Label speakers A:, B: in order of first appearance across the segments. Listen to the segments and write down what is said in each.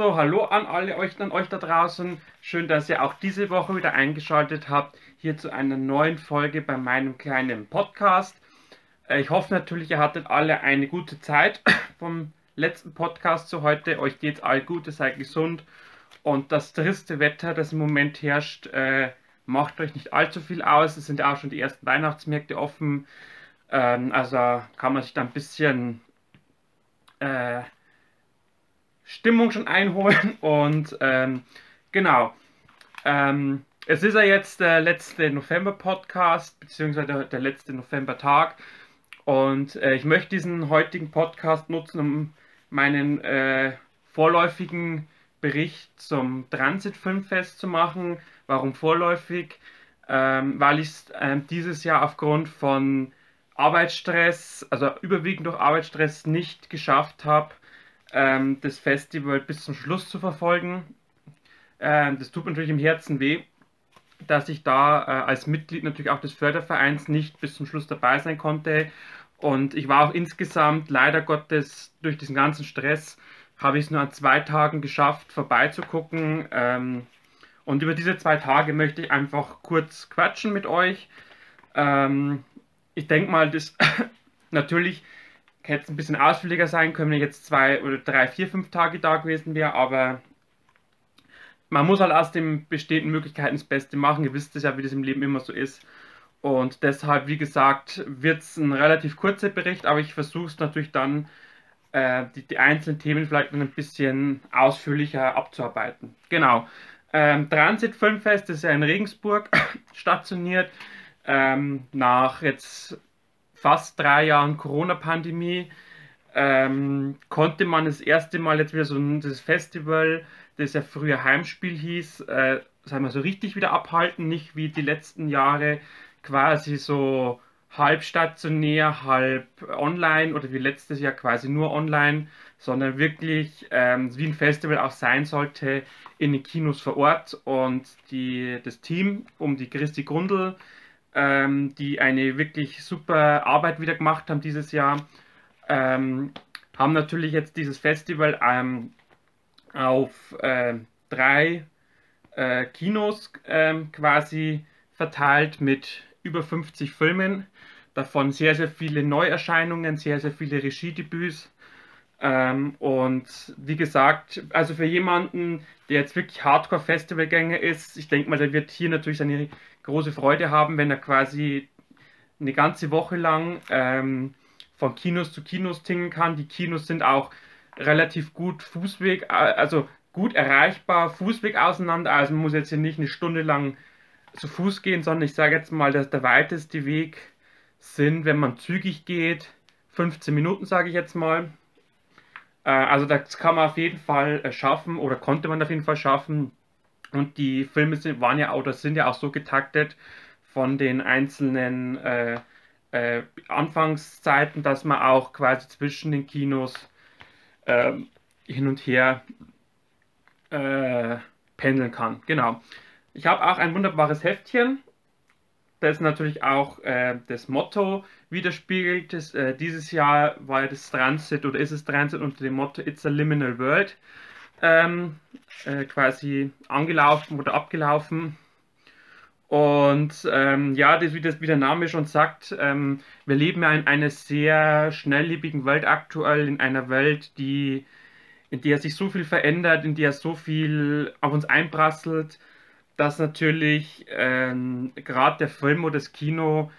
A: So, hallo an alle euch, an euch da draußen. Schön, dass ihr auch diese Woche wieder eingeschaltet habt, hier zu einer neuen Folge bei meinem kleinen Podcast. Äh, ich hoffe natürlich, ihr hattet alle eine gute Zeit vom letzten Podcast zu heute. Euch geht's all gut, ihr seid gesund und das triste Wetter, das im Moment herrscht, äh, macht euch nicht allzu viel aus. Es sind auch schon die ersten Weihnachtsmärkte offen. Ähm, also kann man sich da ein bisschen äh, Stimmung schon einholen. Und ähm, genau. Ähm, es ist ja jetzt der letzte November-Podcast, beziehungsweise der, der, letzte November-Tag. Und äh, ich möchte diesen heutigen Podcast nutzen, um meinen äh, vorläufigen Bericht zum Transit Filmfest zu machen. Warum vorläufig? Ähm, weil ich äh, dieses Jahr aufgrund von Arbeitsstress, also überwiegend durch Arbeitsstress, nicht geschafft habe, ähm, das Festival bis zum Schluss zu verfolgen. Ähm, das tut mir natürlich im Herzen weh, dass ich da äh, als Mitglied natürlich auch des Fördervereins nicht bis zum Schluss dabei sein konnte. Und ich war auch insgesamt leider Gottes durch diesen ganzen Stress habe ich es nur an zwei Tagen geschafft, vorbeizugucken. Ähm, und über diese zwei Tage möchte ich einfach kurz quatschen mit euch. Ähm, ich denke mal, das natürlich hätte es ein bisschen ausführlicher sein können, wenn jetzt zwei oder drei, vier, fünf Tage da gewesen wäre, aber man muss halt aus den bestehenden Möglichkeiten das Beste machen. Ihr wisst es ja, wie das im Leben immer so ist. Und deshalb, wie gesagt, wird es ein relativ kurzer Bericht, aber ich versuche es natürlich dann äh, die, die, einzelnen Themen vielleicht ein bisschen ausführlicher abzuarbeiten. Genau. Ähm, Transit Filmfest ist ja in Regensburg stationiert. Ähm, nach jetzt fast drei Jahren Corona-Pandemie ähm, konnte man das erste Mal jetzt wieder so das Festival, das ja früher Heimspiel hieß, äh, sagen wir so richtig wieder abhalten, nicht wie die letzten Jahre quasi so halb stationär, halb online oder wie letztes Jahr quasi nur online, sondern wirklich ähm, wie ein Festival auch sein sollte in den Kinos vor Ort. Und die, das Team um die Christi Grundl, ähm, die eine wirklich super Arbeit wieder gemacht haben dieses Jahr, ähm, haben natürlich jetzt dieses Festival ähm, auf äh, drei äh, Kinos ähm, quasi verteilt mit über 50 Filmen, davon sehr, sehr viele Neuerscheinungen, sehr, sehr viele Regiedebüts. Ähm, und wie gesagt, also für jemanden, der jetzt wirklich Hardcore-Festivalgänger ist, ich denke mal, der wird hier natürlich seine große Freude haben, wenn er quasi eine ganze Woche lang ähm, von Kinos zu Kinos tingeln kann. Die Kinos sind auch relativ gut Fußweg, äh, also gut erreichbar, Fußweg auseinander. Also man muss jetzt hier nicht eine Stunde lang zu Fuß gehen, sondern ich sage jetzt mal, dass der weiteste Weg sind, wenn man zügig geht, 15 Minuten, sage ich jetzt mal. Äh, also das kann man auf jeden Fall äh, schaffen oder konnte man auf jeden Fall schaffen. Und die Filme sind, waren ja oder sind ja auch so getaktet von den einzelnen äh, äh, Anfangszeiten, dass man auch quasi zwischen den Kinos äh, hin und her äh, pendeln kann. Genau. Ich habe auch ein wunderbares Heftchen, das natürlich auch äh, das Motto widerspiegelt. Das, äh, dieses Jahr war das Transit oder ist es Transit unter dem Motto It's a Liminal World ähm, äh, quasi angelaufen oder abgelaufen. Und ähm, ja, das, wie, das, wie der Name schon sagt, ähm, wir leben ja in einer sehr schnelllebigen Welt aktuell, in einer Welt, die, in der sich so viel verändert, in der so viel auf uns einprasselt dass natürlich ähm, gerade der Film oder das Kino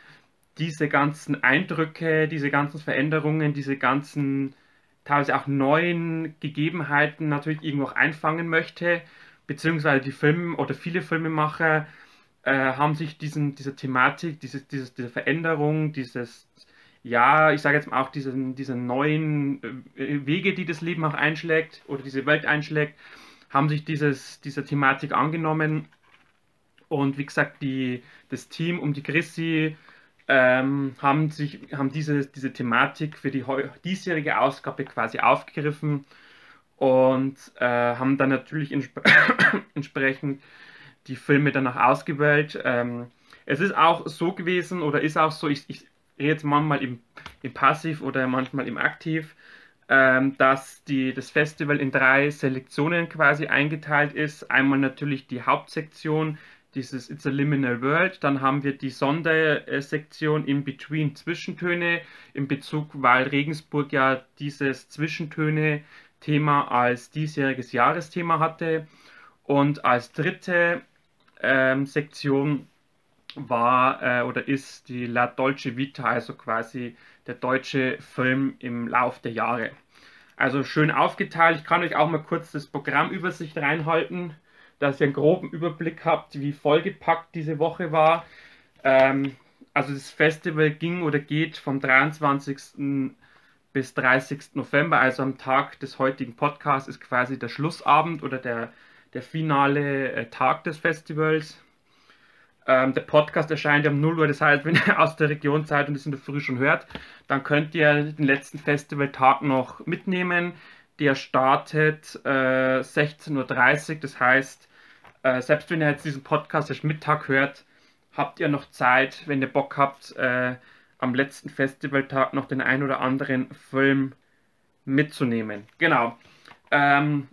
A: diese ganzen Eindrücke, diese ganzen Veränderungen, diese ganzen teilweise auch neuen Gegebenheiten natürlich irgendwo auch einfangen möchte, beziehungsweise die Filme oder viele Filmemacher äh, haben sich diesen, dieser Thematik, dieses, dieses, diese Veränderung, dieses, ja, ich sage jetzt mal auch diese, diese neuen äh, Wege, die das Leben auch einschlägt oder diese Welt einschlägt, haben sich dieses, dieser Thematik angenommen. Und wie gesagt, die, das Team um die Chrissy ähm, haben, sich, haben diese, diese Thematik für die diesjährige Ausgabe quasi aufgegriffen und äh, haben dann natürlich insp entsprechend die Filme danach ausgewählt. Ähm, es ist auch so gewesen oder ist auch so, ich, ich rede jetzt manchmal im, im Passiv oder manchmal im Aktiv. ähm, dass die, das Festival in drei Selektionen quasi eingeteilt ist. Einmal natürlich die Hauptsektion, dieses It's a Liminal World. Dann haben wir die Sondersektion in Between Zwischentöne in Bezug, weil Regensburg ja dieses Zwischentöne-Thema als diesjähriges Jahresthema hatte. Und als dritte ähm, Sektion war äh, oder ist die La Dolce Vita, also quasi der deutsche Film im Lauf der Jahre. Also schön aufgeteilt. Ich kann euch auch mal kurz das Programmübersicht reinhalten, dass ihr einen groben Überblick habt, wie vollgepackt diese Woche war. Ähm, also das Festival ging oder geht vom 23. bis 30. November, also am Tag des heutigen Podcasts ist quasi der Schlussabend oder der, der finale äh, Tag des Festivals. Ähm, der Podcast erscheint um 0 Uhr, das heißt, wenn ihr aus der Region seid und es in der Früh schon hört, dann könnt ihr den letzten Festivaltag noch mitnehmen. Der startet äh, 16.30 Uhr, das heißt, äh, selbst wenn ihr jetzt diesen Podcast erst Mittag hört, habt ihr noch Zeit, wenn ihr Bock habt, äh, am letzten Festivaltag noch den ein oder anderen Film mitzunehmen. Genau. Ähm,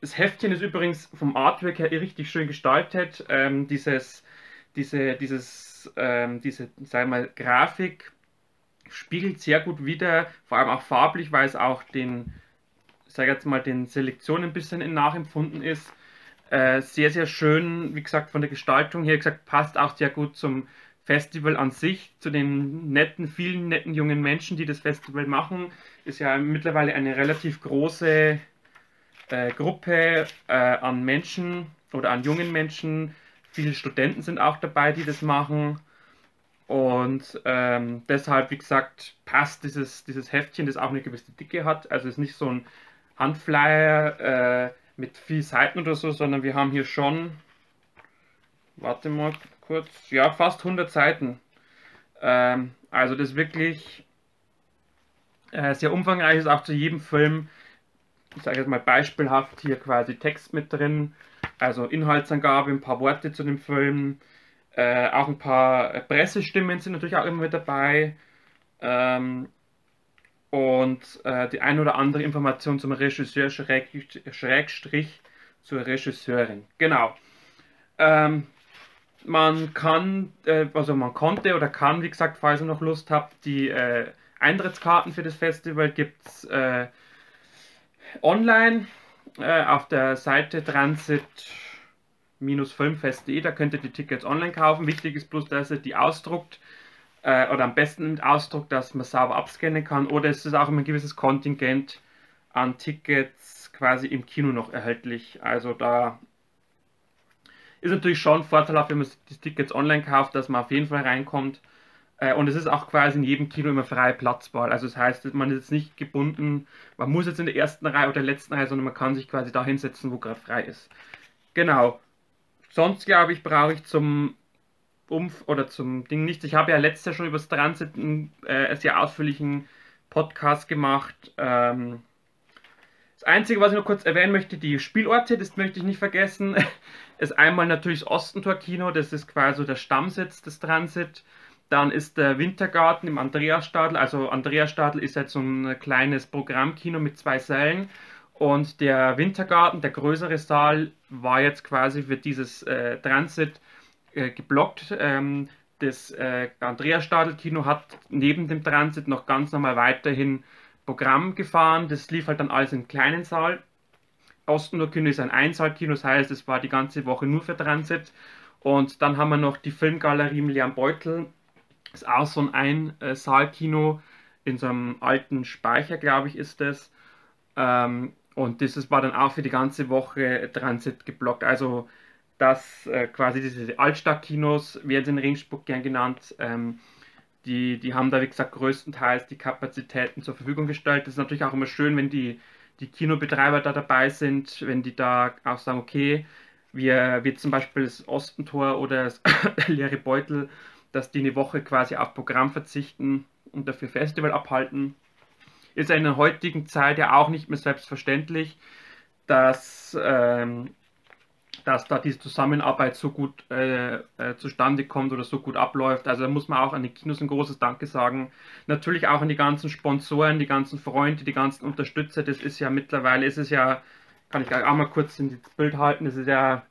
A: das Heftchen ist übrigens vom Artwork her richtig schön gestaltet. Ähm, dieses, diese, dieses, ähm, diese, wir mal, Grafik spiegelt sehr gut wider, vor allem auch farblich, weil es auch den, sag jetzt mal, den Selektionen ein bisschen nachempfunden ist. Äh, sehr, sehr schön, wie gesagt, von der Gestaltung her, gesagt, passt auch sehr gut zum Festival an sich, zu den netten, vielen netten jungen Menschen, die das Festival machen. Ist ja mittlerweile eine relativ große äh, Gruppe äh, an Menschen oder an jungen Menschen. Viele Studenten sind auch dabei, die das machen. Und ähm, deshalb, wie gesagt, passt dieses, dieses Heftchen, das auch eine gewisse Dicke hat. Also es ist nicht so ein Handflyer äh, mit viel Seiten oder so, sondern wir haben hier schon, warte mal kurz, ja, fast 100 Seiten. Ähm, also das ist wirklich äh, sehr umfangreich ist, auch zu jedem Film ich sage jetzt mal beispielhaft hier quasi Text mit drin, also Inhaltsangabe, ein paar Worte zu dem Film, äh, auch ein paar Pressestimmen sind natürlich auch immer mit dabei ähm, und äh, die ein oder andere Information zum Regisseur Schrägstrich zur Regisseurin. Genau. Ähm, man kann, äh, also man konnte oder kann, wie gesagt, falls ihr noch Lust habt, die äh, Eintrittskarten für das Festival gibt es äh, online äh, auf der Seite transit-filmfest.de, da könnt ihr die Tickets online kaufen. Wichtig ist bloß, dass ihr die ausdruckt äh, oder am besten mit Ausdruck, dass man sauber abscannen kann oder es ist auch immer ein gewisses Kontingent an Tickets quasi im Kino noch erhältlich. Also da ist natürlich schon vorteilhaft, wenn man die Tickets online kauft, dass man auf jeden Fall reinkommt. Äh, und es ist auch quasi in jedem Kino immer freie Platzwahl. Also das heißt, man ist jetzt nicht gebunden, man muss jetzt in der ersten Reihe oder letzten Reihe, sondern man kann sich quasi da hinsetzen, wo gerade frei ist. Genau. Sonst glaube ich, brauche ich zum Umf oder zum Ding nichts. Ich habe ja letztes Jahr schon über das Transit einen äh, sehr ausführlichen Podcast gemacht. Ähm, das Einzige, was ich noch kurz erwähnen möchte, die Spielorte, das möchte ich nicht vergessen, ist einmal natürlich das Ostentor-Kino, das ist quasi der Stammsitz des Transit. Dann ist der Wintergarten im Andreasstadel. Also Andreasstadel ist jetzt so ein kleines Programmkino mit zwei Sälen. Und der Wintergarten, der größere Saal, war jetzt quasi für dieses äh, Transit äh, geblockt. Ähm, das äh, Andreasstadel-Kino hat neben dem Transit noch ganz normal weiterhin Programm gefahren. Das lief halt dann alles im kleinen Saal. Ostenur-Kino ist ein Einsaalkino, das heißt, es war die ganze Woche nur für Transit. Und dann haben wir noch die Filmgalerie Leon Beutel ist auch so ein Einsaalkino in so einem alten Speicher, glaube ich, ist das. Ähm, und das war dann auch für die ganze Woche Transit geblockt. Also dass äh, quasi diese Altstadtkinos, werden sie in Ringsburg gern genannt, ähm, die, die haben da, wie gesagt, größtenteils die Kapazitäten zur Verfügung gestellt. Das ist natürlich auch immer schön, wenn die, die Kinobetreiber da dabei sind, wenn die da auch sagen, okay, wir, wir zum Beispiel das Ostentor oder das leere Beutel dass die eine Woche quasi auf Programm verzichten und dafür Festival abhalten. Ist in der heutigen Zeit ja auch nicht mehr selbstverständlich, dass, ähm, dass da diese Zusammenarbeit so gut äh, äh, zustande kommt oder so gut abläuft. Also da muss man auch an die Kinos ein großes Danke sagen. Natürlich auch an die ganzen Sponsoren, die ganzen Freunde, die ganzen Unterstützer. Das ist ja mittlerweile, ist es ja, kann ich auch mal kurz ins Bild halten, das ist ja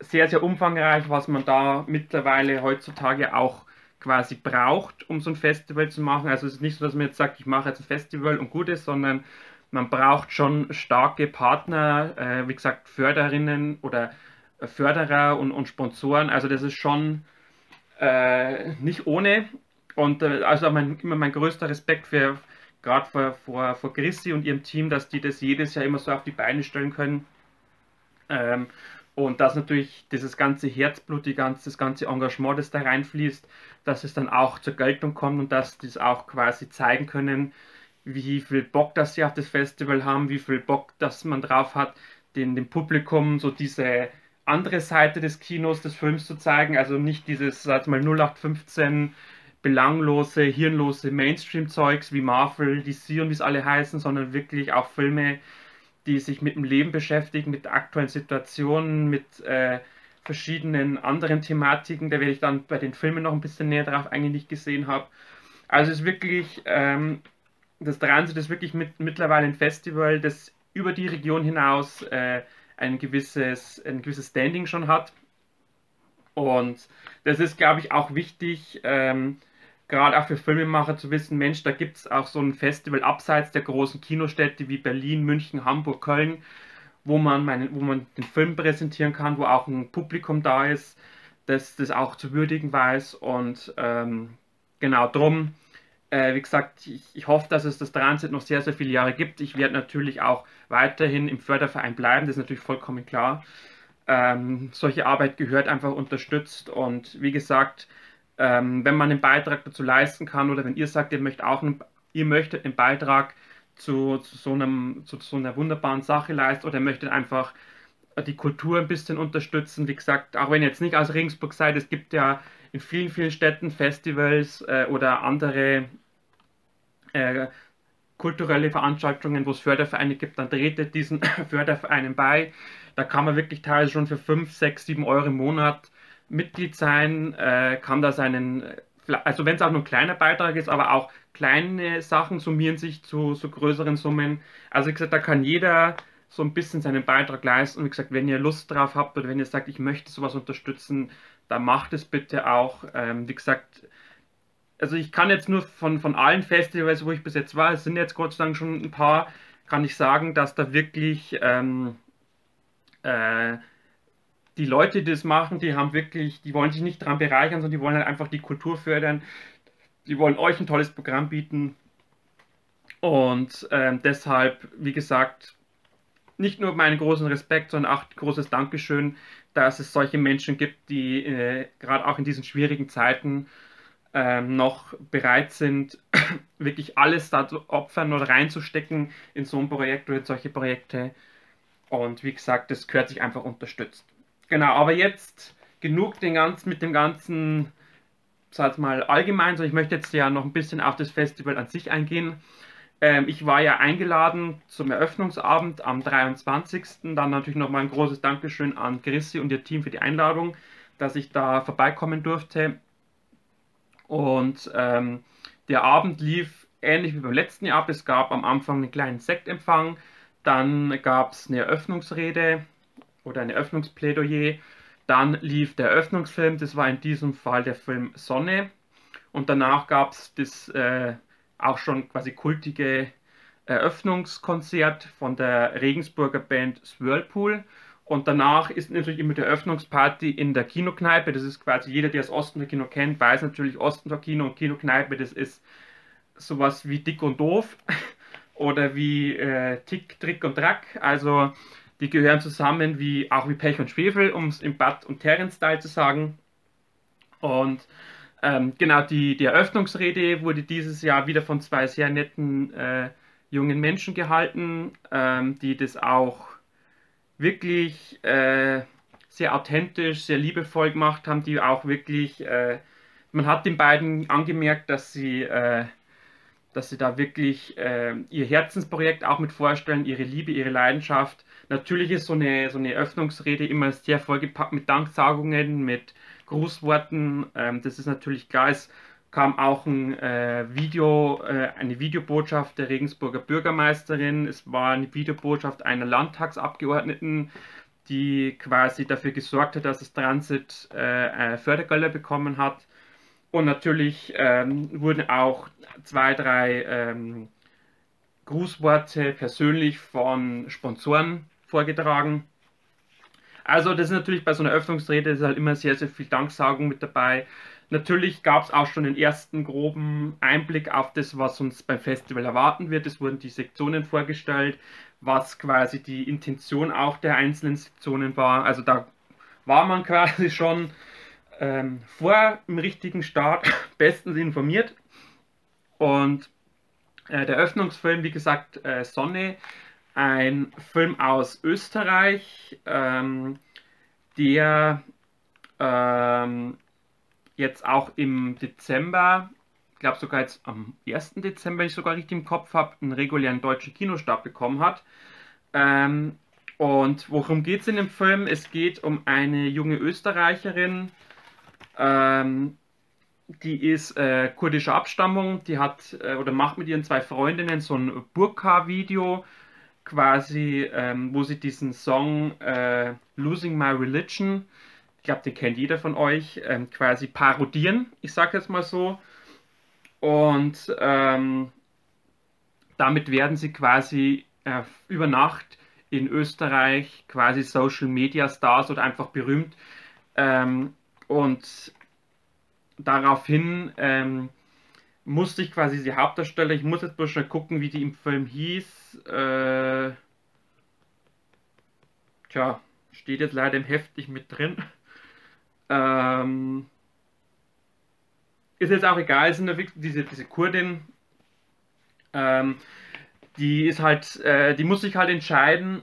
A: sehr, sehr umfangreich, was man da mittlerweile heutzutage auch quasi braucht, um so ein Festival zu machen. Also es ist nicht so, dass man jetzt sagt, ich mache jetzt ein Festival und gut ist, sondern man braucht schon starke Partner, äh, wie gesagt, Förderinnen oder Förderer und, und Sponsoren. Also das ist schon äh, nicht ohne. Und äh, also mein, immer mein größter Respekt für gerade vor, vor, vor Chrissy und ihrem Team, dass die das jedes Jahr immer so auf die Beine stellen können. Ähm, und dass natürlich dieses ganze Herzblut, die ganze, das ganze Engagement, das da reinfließt, dass es dann auch zur Geltung kommt und dass die es auch quasi zeigen können, wie viel Bock das sie auf das Festival haben, wie viel Bock dass man drauf hat, den, dem Publikum so diese andere Seite des Kinos, des Films zu zeigen. Also nicht dieses, sag mal, 0815 belanglose, hirnlose Mainstream-Zeugs wie Marvel, DC und wie es alle heißen, sondern wirklich auch Filme, die sich mit dem Leben beschäftigen, mit aktuellen Situationen, mit äh, verschiedenen anderen Thematiken. Da werde ich dann bei den Filmen noch ein bisschen näher drauf eingehen, die ich gesehen habe. Also es ist wirklich, ähm, das Transit ist wirklich mit, mittlerweile ein Festival, das über die Region hinaus äh, ein, gewisses, ein gewisses Standing schon hat. Und das ist, glaube ich, auch wichtig, ähm, gerade auch für Filmemacher zu wissen, Mensch, da gibt es auch so ein Festival abseits der großen Kinostädte wie Berlin, München, Hamburg, Köln, wo man, meine, wo man den Film präsentieren kann, wo auch ein Publikum da ist, das das auch zu würdigen weiß. Und ähm, genau drum, äh, wie gesagt, ich, ich, hoffe, dass es das Transit noch sehr, sehr viele Jahre gibt. Ich werde natürlich auch weiterhin im Förderverein bleiben, das ist natürlich vollkommen klar. Ähm, solche Arbeit gehört einfach unterstützt und wie gesagt, ähm, wenn man einen Beitrag dazu leisten kann oder wenn ihr sagt, ihr möchtet auch einen, ihr möchtet einen Beitrag zu, zu, so einem, zu so einer wunderbaren Sache leisten oder möchtet einfach die Kultur ein bisschen unterstützen. Wie gesagt, auch wenn ihr jetzt nicht aus Regensburg seid, es gibt ja in vielen, vielen Städten Festivals äh, oder andere äh, kulturelle Veranstaltungen, wo es Fördervereine gibt, dann tretet diesen Fördervereinen bei. Da kann man wirklich teilweise schon für 5, 6, 7 Euro im Monat Mitglied sein, äh, kann da seinen, also wenn es auch nur ein kleiner Beitrag ist, aber auch kleine Sachen summieren sich zu, zu größeren Summen. Also wie gesagt, da kann jeder so ein bisschen seinen Beitrag leisten. Und wie gesagt, wenn ihr Lust drauf habt oder wenn ihr sagt, ich möchte sowas unterstützen, dann macht es bitte auch. Ähm, wie gesagt, also ich kann jetzt nur von, von allen Festivals, wo ich bis jetzt war, es sind jetzt Gott sei Dank schon ein paar, kann ich sagen, dass da wirklich ähm, äh, die Leute, die das machen, die haben wirklich, die wollen sich nicht daran bereichern, sondern die wollen halt einfach die Kultur fördern. Die wollen euch ein tolles Programm bieten. Und ähm, deshalb, wie gesagt, nicht nur meinen großen Respekt, sondern auch großes Dankeschön, dass es solche Menschen gibt, die äh, gerade auch in diesen schwierigen Zeiten ähm, noch bereit sind, wirklich alles da zu opfern oder reinzustecken in so ein Projekt oder in solche Projekte. Und wie gesagt, das gehört sich einfach unterstützt. Genau, aber jetzt genug den ganzen, mit dem ganzen, sag mal, allgemein, sondern ich möchte jetzt ja noch ein bisschen auf das Festival an sich eingehen. Ähm, ich war ja eingeladen zum Eröffnungsabend am 23. Dann natürlich nochmal ein großes Dankeschön an Chrissy und ihr Team für die Einladung, dass ich da vorbeikommen durfte. Und ähm, der Abend lief ähnlich wie beim letzten Jahr ab. Es gab am Anfang einen kleinen Sektempfang, dann gab es eine Eröffnungsrede oder ein Eröffnungsplädoyer. Dann lief der Eröffnungsfilm, das war in diesem Fall der Film Sonne. Und danach gab es das äh, auch schon quasi kultige Eröffnungskonzert von der Regensburger Band Swirlpool. Und danach ist natürlich immer die Eröffnungsparty in der Kinokneipe. Das ist quasi jeder, der das Ostender Kino kennt, weiß natürlich Ostender Kino und Kinokneipe, das ist sowas wie Dick und Doof oder wie äh, Tick, Trick und Track. Also die gehören zusammen wie auch wie Pech und Schwefel, um es im Bad- und Terren-Style zu sagen. Und ähm, genau, die, die Eröffnungsrede wurde dieses Jahr wieder von zwei sehr netten äh, jungen Menschen gehalten, ähm, die das auch wirklich äh, sehr authentisch, sehr liebevoll gemacht haben, die auch wirklich, äh, man hat den beiden angemerkt, dass sie, äh, dass sie da wirklich äh, ihr Herzensprojekt auch mit vorstellen, ihre Liebe, ihre Leidenschaft. Natürlich ist so eine, so eine Öffnungsrede immer sehr vollgepackt mit Danksagungen, mit Grußworten. Ähm, das ist natürlich klar. Es kam auch ein äh, Video, äh, eine Videobotschaft der Regensburger Bürgermeisterin. Es war eine Videobotschaft einer Landtagsabgeordneten, die quasi dafür gesorgt hat, dass das Transit äh, Fördergelder bekommen hat. Und natürlich ähm, wurden auch zwei, drei ähm, Grußworte persönlich von Sponsoren vorgetragen. Also das ist natürlich bei so einer Öffnungsrede ist halt immer sehr, sehr viel Danksagung mit dabei. Natürlich gab es auch schon den ersten groben Einblick auf das, was uns beim Festival erwarten wird. Es wurden die Sektionen vorgestellt, was quasi die Intention auch der einzelnen Sektionen war. Also da war man quasi schon ähm, vor dem richtigen Start bestens informiert. Und äh, der Öffnungsfilm, wie gesagt, äh, Sonne, ein Film aus Österreich, ähm, der ähm, jetzt auch im Dezember, ich glaube sogar jetzt am 1. Dezember, wenn ich sogar richtig im Kopf habe, einen regulären deutschen Kinostart bekommen hat. Ähm, und worum geht es in dem Film? Es geht um eine junge Österreicherin, ähm, die ist äh, kurdischer Abstammung, die hat äh, oder macht mit ihren zwei Freundinnen so ein Burka-Video quasi, ähm, wo sie diesen Song äh, Losing My Religion, ich glaube, den kennt jeder von euch, ähm, quasi parodieren, ich sage jetzt mal so. Und ähm, damit werden sie quasi äh, über Nacht in Österreich quasi Social Media Stars oder einfach berühmt. Ähm, und daraufhin ähm, musste ich quasi die Hauptdarsteller, ich muss jetzt bloß schon gucken, wie die im Film hieß. Äh, tja, steht jetzt leider im Heft nicht mit drin. Ähm, ist jetzt auch egal, ist diese, diese Kurdin, ähm, die ist halt, äh, die muss sich halt entscheiden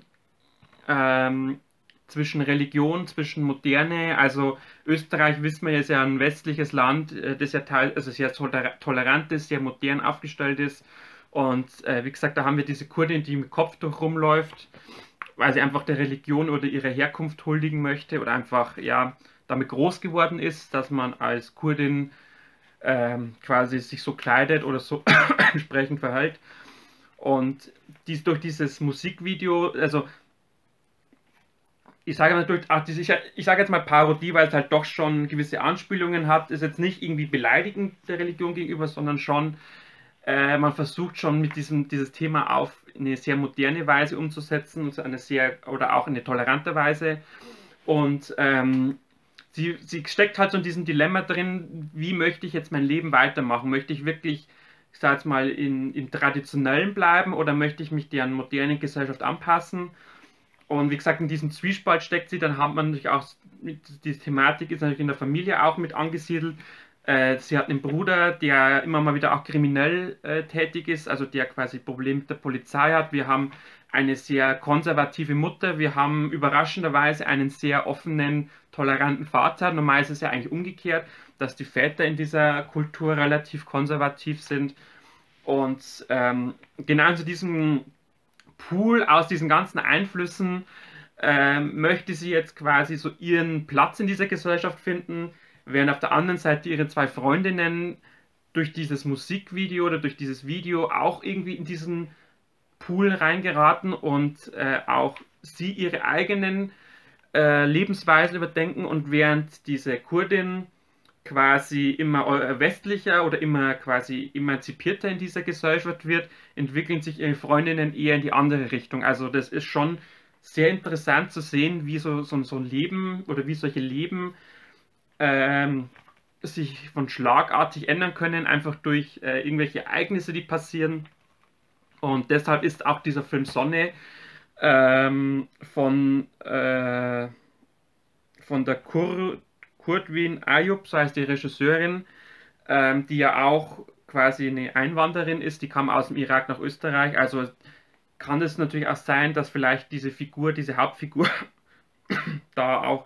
A: ähm, zwischen Religion, zwischen Moderne, also Österreich, wissen wir, ist ja ein westliches Land, äh, das ja teil, also sehr tolerant ist, sehr modern aufgestellt ist. Und äh, wie gesagt, da haben wir diese Kurdin, die mit Kopftuch rumläuft, weil sie einfach der Religion oder ihrer Herkunft huldigen möchte oder einfach ja damit groß geworden ist, dass man als Kurdin ähm, quasi sich so kleidet oder so entsprechend verhält. Und dies durch dieses Musikvideo, also ich sage natürlich, ach, ich, ich sage jetzt mal Parodie, weil es halt doch schon gewisse Anspielungen hat, ist jetzt nicht irgendwie beleidigend der Religion gegenüber, sondern schon, äh, man versucht schon mit diesem dieses Thema auf eine sehr moderne Weise umzusetzen, eine sehr oder auch eine tolerante Weise. Und ähm, sie, sie steckt halt so in diesem Dilemma drin, wie möchte ich jetzt mein Leben weitermachen? Möchte ich wirklich, ich sage jetzt mal, in, im Traditionellen bleiben oder möchte ich mich der modernen Gesellschaft anpassen? Und wie gesagt, in diesem Zwiespalt steckt sie, dann hat man natürlich auch, die Thematik ist natürlich in der Familie auch mit angesiedelt. Äh, sie hat einen Bruder, der immer mal wieder auch kriminell äh, tätig ist, also der quasi Probleme mit der Polizei hat. Wir haben eine sehr konservative Mutter. Wir haben überraschenderweise einen sehr offenen, toleranten Vater. Normal ist es ja eigentlich umgekehrt, dass die Väter in dieser Kultur relativ konservativ sind. Und ähm, genau zu diesem Pool aus diesen ganzen Einflüssen ähm, möchte sie jetzt quasi so ihren Platz in dieser Gesellschaft finden, während auf der anderen Seite ihre zwei Freundinnen durch dieses Musikvideo oder durch dieses Video auch irgendwie in diesen Pool reingeraten und äh, auch sie ihre eigenen äh, Lebensweisen überdenken und während diese Kurdin quasi immer äh, westlicher oder immer quasi emanzipierter in dieser Gesellschaft wird, entwickeln sich ihre Freundinnen eher in die andere Richtung. Also das ist schon sehr interessant zu sehen, wie so, so, so ein Leben oder wie solche Leben ähm, sich von schlagartig ändern können, einfach durch äh, irgendwelche Ereignisse, die passieren. Und deshalb ist auch dieser Film Sonne ähm, von, äh, von der Kur Kurtwin Ayub, so heißt die Regisseurin, ähm, die ja auch quasi eine Einwanderin ist, die kam aus dem Irak nach Österreich. Also kann es natürlich auch sein, dass vielleicht diese Figur, diese Hauptfigur, da auch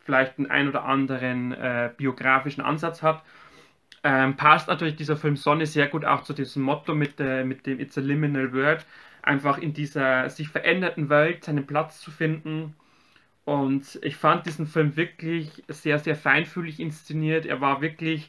A: vielleicht einen ein oder anderen äh, biografischen Ansatz hat. Ähm, passt natürlich dieser Film Sonne sehr gut auch zu diesem Motto mit, äh, mit dem It's a Liminal Word, einfach in dieser sich veränderten Welt seinen Platz zu finden. Und ich fand diesen Film wirklich sehr, sehr feinfühlig inszeniert. Er war wirklich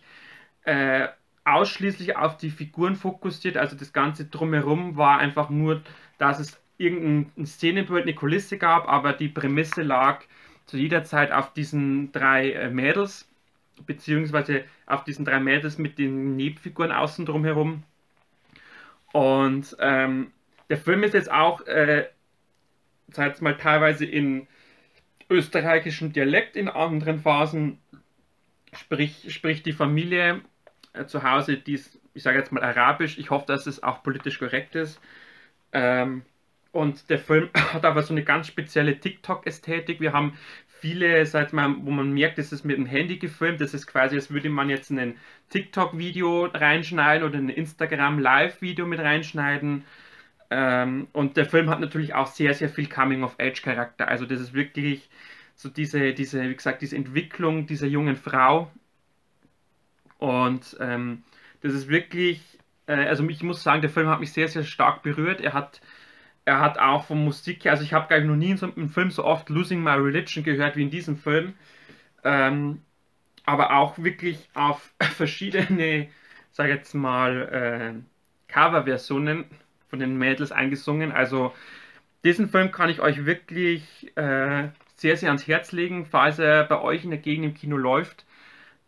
A: äh, ausschließlich auf die Figuren fokussiert. Also das Ganze drumherum war einfach nur, dass es irgendein Szenenbild, eine Kulisse gab, aber die Prämisse lag zu jeder Zeit auf diesen drei äh, Mädels, beziehungsweise auf diesen drei Mädels mit den Nebenfiguren außen drumherum. Und ähm, der Film ist jetzt auch, äh, mal, teilweise in österreichischem Dialekt in anderen Phasen. Sprich, sprich die Familie äh, zu Hause, die ist, ich sage jetzt mal arabisch. Ich hoffe, dass es auch politisch korrekt ist. Ähm, und der Film hat aber so eine ganz spezielle TikTok-Ästhetik. Wir haben viele, seit man, wo man merkt, das ist mit dem Handy gefilmt. Das ist quasi, als würde man jetzt ein TikTok-Video reinschneiden oder ein Instagram-Live-Video mit reinschneiden. Ähm, und der Film hat natürlich auch sehr, sehr viel Coming-of-Age-Charakter. Also das ist wirklich so diese, diese, wie gesagt, diese Entwicklung dieser jungen Frau. Und ähm, das ist wirklich, äh, also ich muss sagen, der Film hat mich sehr, sehr stark berührt. Er hat er hat auch von Musik her, also ich habe gar noch nie in so einem Film so oft Losing My Religion gehört wie in diesem Film. Ähm, aber auch wirklich auf verschiedene, sag jetzt mal, äh, Coverversionen von den Mädels eingesungen. Also diesen Film kann ich euch wirklich äh, sehr, sehr ans Herz legen, falls er bei euch in der Gegend im Kino läuft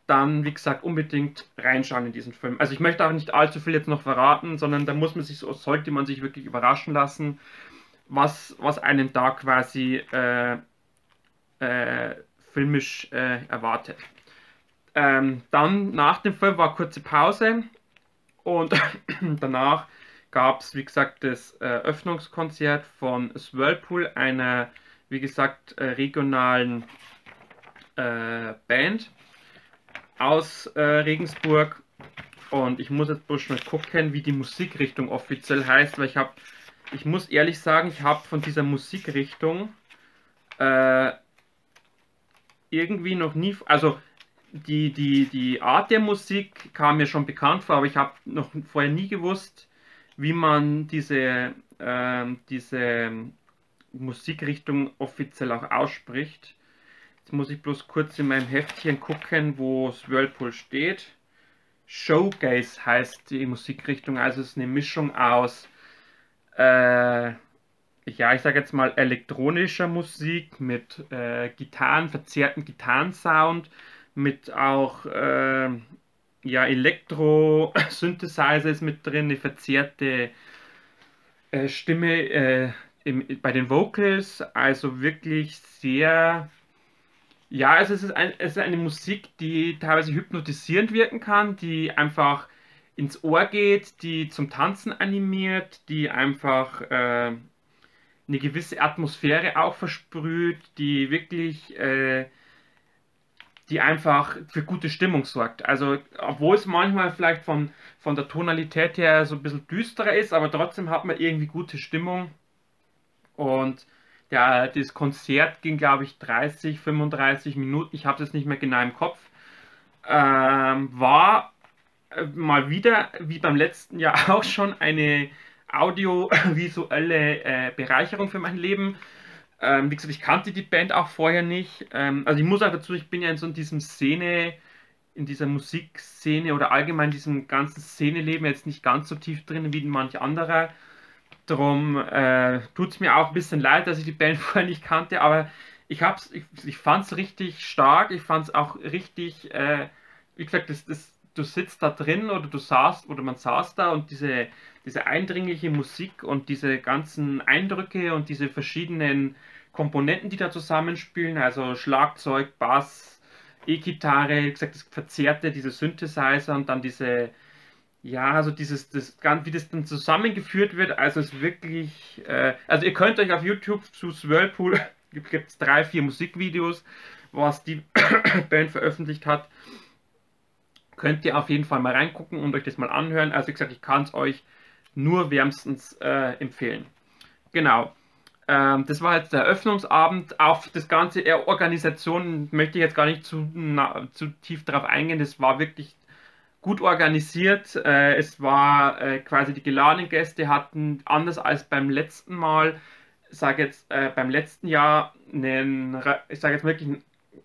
A: dann, wie gesagt, unbedingt reinschauen in diesen Film. Also ich möchte auch nicht allzu viel jetzt noch verraten, sondern da muss man sich so, sollte man sich wirklich überraschen lassen, was, was einen da quasi äh, äh, filmisch äh, erwartet. Ähm, dann nach dem Film war kurze Pause und danach gab es, wie gesagt, das Öffnungskonzert von Swirlpool, einer, wie gesagt, äh, regionalen äh, Band aus äh, Regensburg. Und ich muss jetzt bloß mal gucken, wie die Musikrichtung offiziell heißt, weil ich habe, ich muss ehrlich sagen, ich habe von dieser Musikrichtung äh, irgendwie noch nie, also die, die, die Art der Musik kam mir schon bekannt vor, aber ich habe noch vorher nie gewusst, wie man diese, äh, diese Musikrichtung offiziell auch ausspricht. Jetzt muss ich bloß kurz in meinem Heftchen gucken, wo Whirlpool steht. Showgaze heißt die Musikrichtung, also es ist eine Mischung aus, äh, ja, ich sage jetzt mal elektronischer Musik mit äh, Gitarren, verzerrten Gitarrensound, mit auch äh, ja, Elektro-Synthesizer ist mit drin, eine verzerrte äh, Stimme äh, im, bei den Vocals, also wirklich sehr ja, also es ist, ein, es ist eine Musik, die teilweise hypnotisierend wirken kann, die einfach ins Ohr geht, die zum Tanzen animiert, die einfach äh, eine gewisse Atmosphäre auch versprüht, die wirklich, äh, die einfach für gute Stimmung sorgt. Also, obwohl es manchmal vielleicht von, von der Tonalität her so ein bisschen düsterer ist, aber trotzdem hat man irgendwie gute Stimmung. Und der, das Konzert ging, glaube ich, 30, 35 Minuten. Ich habe das nicht mehr genau im Kopf. Ähm, war äh, mal wieder, wie beim letzten Jahr auch schon, eine audiovisuelle äh, Bereicherung für mein Leben. Ähm, wie gesagt, ich kannte die Band auch vorher nicht. Ähm, also ich muss auch dazu, ich bin ja in so in diesem Szene, in dieser Musikszene oder allgemein in diesem ganzen Szeneleben jetzt nicht ganz so tief drin wie manch anderer. Darum äh, tut es mir auch ein bisschen leid, dass ich die Band vorher nicht kannte, aber ich, ich, ich fand es richtig stark. Ich fand es auch richtig, äh, wie gesagt, das, das, du sitzt da drin oder du saßt oder man saß da und diese, diese eindringliche Musik und diese ganzen Eindrücke und diese verschiedenen Komponenten, die da zusammenspielen, also Schlagzeug, Bass, E-Gitarre, wie gesagt, das Verzerrte, diese Synthesizer und dann diese ja, also dieses, das, wie das dann zusammengeführt wird, also es wirklich, äh, also ihr könnt euch auf YouTube zu Whirlpool, gibt es drei, vier Musikvideos, was die Band veröffentlicht hat, könnt ihr auf jeden Fall mal reingucken und euch das mal anhören. Also wie gesagt, ich kann es euch nur wärmstens äh, empfehlen. Genau. Ähm, das war jetzt der Eröffnungsabend. Auf das ganze Organisation möchte ich jetzt gar nicht zu, na, zu tief drauf eingehen. Das war wirklich gut organisiert. Äh, es war äh, quasi die geladenen Gäste hatten anders als beim letzten Mal, sage jetzt äh, beim letzten Jahr einen, ich sage jetzt wirklich einen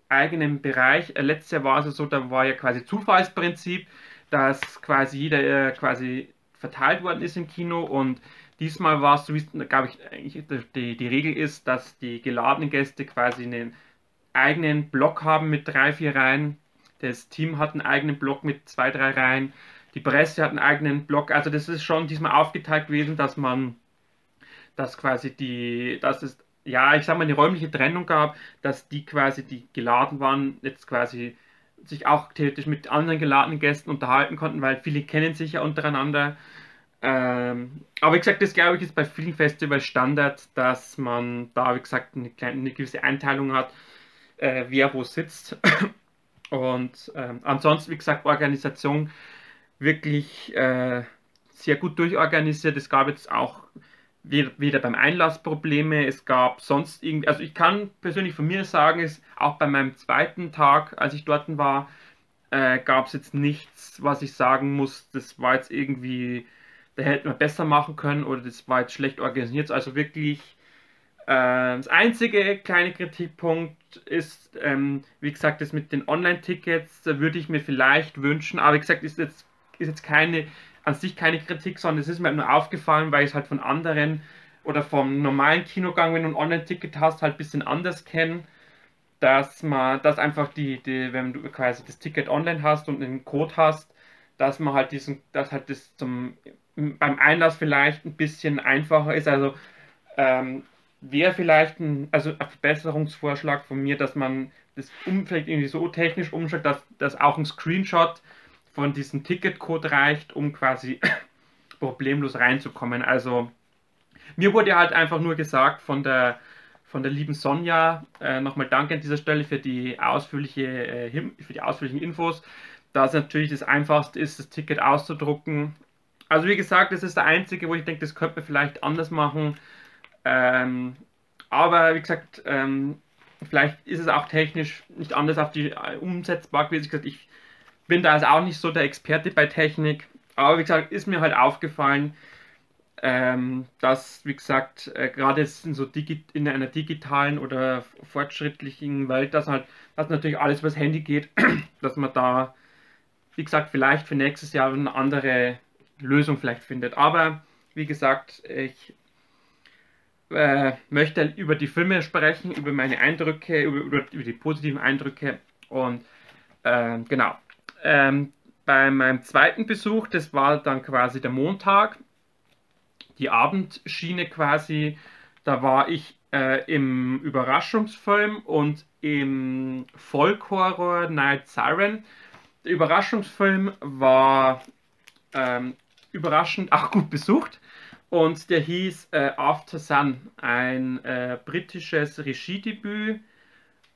A: eigenen Bereich. Äh, letztes Jahr war es so, da war ja quasi Zufallsprinzip, dass quasi jeder äh, quasi verteilt worden ist im Kino und diesmal war es so, wie glaube ich, die, die Regel ist, dass die geladenen Gäste quasi einen eigenen Block haben mit drei, vier Reihen das Team hat einen eigenen Block mit zwei, drei Reihen. Die Presse hat einen eigenen Block. Also das ist schon diesmal aufgeteilt gewesen, dass man, dass quasi die, dass es, ja, ich sag mal, eine räumliche Trennung gab, dass die quasi, die geladen waren, jetzt quasi sich auch theoretisch mit anderen geladenen Gästen unterhalten konnten, weil viele kennen sich ja untereinander. Ähm, aber wie gesagt, das glaube ich ist bei vielen Festivals Standard, dass man da, wie gesagt, eine, kleine, eine gewisse Einteilung hat, äh, wer wo sitzt. Und ähm, ansonsten, wie gesagt, Organisation wirklich äh, sehr gut durchorganisiert. Es gab jetzt auch weder beim Einlass Probleme, es gab sonst irgendwie, also ich kann persönlich von mir sagen, ist auch bei meinem zweiten Tag, als ich dort war, äh, gab es jetzt nichts, was ich sagen muss, das war jetzt irgendwie, da hätten wir besser machen können oder das war jetzt schlecht organisiert. Also wirklich äh, das einzige kleine Kritikpunkt ist, ähm, wie gesagt, das mit den Online-Tickets, da würde ich mir vielleicht wünschen, aber wie gesagt, ist jetzt, ist jetzt keine, an sich keine Kritik, sondern es ist mir halt nur aufgefallen, weil ich es halt von anderen oder vom normalen Kinogang, wenn du ein Online-Ticket hast, halt ein bisschen anders kenne, dass man, dass einfach die, die, wenn du quasi das Ticket online hast und einen Code hast, dass man halt diesen, dass halt das zum beim Einlass vielleicht ein bisschen einfacher ist. Also ähm, wäre vielleicht ein, also ein Verbesserungsvorschlag von mir, dass man das Umfeld irgendwie so technisch umstellt, dass, dass auch ein Screenshot von diesem Ticketcode reicht, um quasi problemlos reinzukommen. Also mir wurde halt einfach nur gesagt von der von der lieben Sonja, äh, nochmal danke an dieser Stelle für die ausführliche äh, für die ausführlichen Infos, dass natürlich das einfachste ist, das Ticket auszudrucken. Also wie gesagt, das ist der einzige, wo ich denke, das könnte man vielleicht anders machen. Ähm, aber wie gesagt, ähm, vielleicht ist es auch technisch nicht anders auf die äh, umsetzbar gewesen. Ich bin da also auch nicht so der Experte bei Technik. Aber wie gesagt, ist mir halt aufgefallen, ähm, dass, wie gesagt, äh, gerade in, so in einer digitalen oder fortschrittlichen Welt, dass halt, dass natürlich alles übers Handy geht, dass man da, wie gesagt, vielleicht für nächstes Jahr eine andere Lösung vielleicht findet. Aber wie gesagt, ich äh, möchte über die Filme sprechen, über meine Eindrücke, über, über, über die positiven Eindrücke. Und äh, genau. Ähm, bei meinem zweiten Besuch, das war dann quasi der Montag, die Abendschiene quasi, da war ich äh, im Überraschungsfilm und im Folkhorror Night Siren. Der Überraschungsfilm war ähm, überraschend auch gut besucht. Und der hieß äh, After Sun, ein äh, britisches Regiedebüt,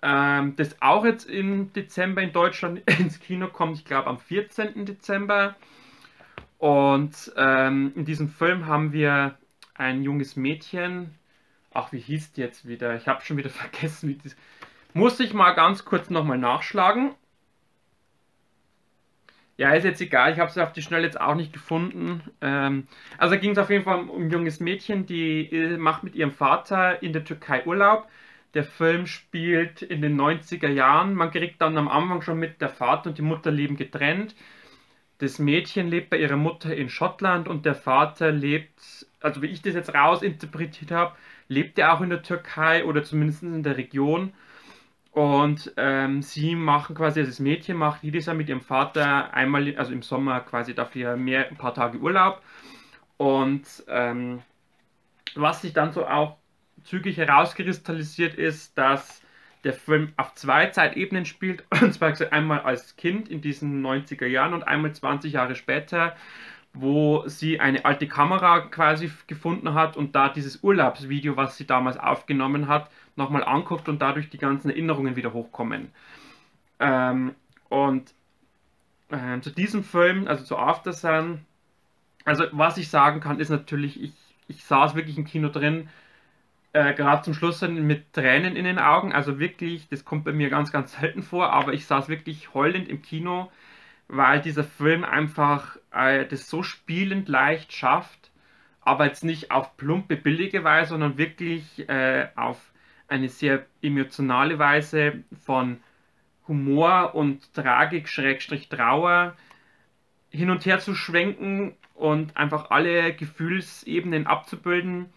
A: ähm, das auch jetzt im Dezember in Deutschland ins Kino kommt, ich glaube am 14. Dezember. Und ähm, in diesem Film haben wir ein junges Mädchen, ach, wie hieß die jetzt wieder? Ich habe schon wieder vergessen, wie das. Muss ich mal ganz kurz nochmal nachschlagen. Ja, ist jetzt egal, ich habe es auf die Schnelle jetzt auch nicht gefunden. Ähm, also ging es auf jeden Fall um ein junges Mädchen, die äh, macht mit ihrem Vater in der Türkei Urlaub. Der Film spielt in den 90er Jahren. Man kriegt dann am Anfang schon mit, der Vater und die Mutter leben getrennt. Das Mädchen lebt bei ihrer Mutter in Schottland und der Vater lebt, also wie ich das jetzt rausinterpretiert habe, lebt er auch in der Türkei oder zumindest in der Region. Und ähm, sie machen quasi, also das Mädchen macht jedes Jahr mit ihrem Vater einmal, also im Sommer quasi dafür mehr, ein paar Tage Urlaub. Und ähm, was sich dann so auch zügig herauskristallisiert ist, dass der Film auf zwei Zeitebenen spielt. Und zwar einmal als Kind in diesen 90er Jahren und einmal 20 Jahre später, wo sie eine alte Kamera quasi gefunden hat und da dieses Urlaubsvideo, was sie damals aufgenommen hat, nochmal anguckt und dadurch die ganzen Erinnerungen wieder hochkommen. Ähm, und äh, zu diesem Film, also zu After Sun, also was ich sagen kann, ist natürlich, ich, ich saß wirklich im Kino drin, äh, gerade zum Schluss mit Tränen in den Augen, also wirklich, das kommt bei mir ganz, ganz selten vor, aber ich saß wirklich heulend im Kino, weil dieser Film einfach äh, das so spielend leicht schafft, aber jetzt nicht auf plumpe, billige Weise, sondern wirklich äh, auf eine sehr emotionale Weise von Humor und Tragik, Schrägstrich Trauer hin und her zu schwenken und einfach alle Gefühlsebenen abzubilden,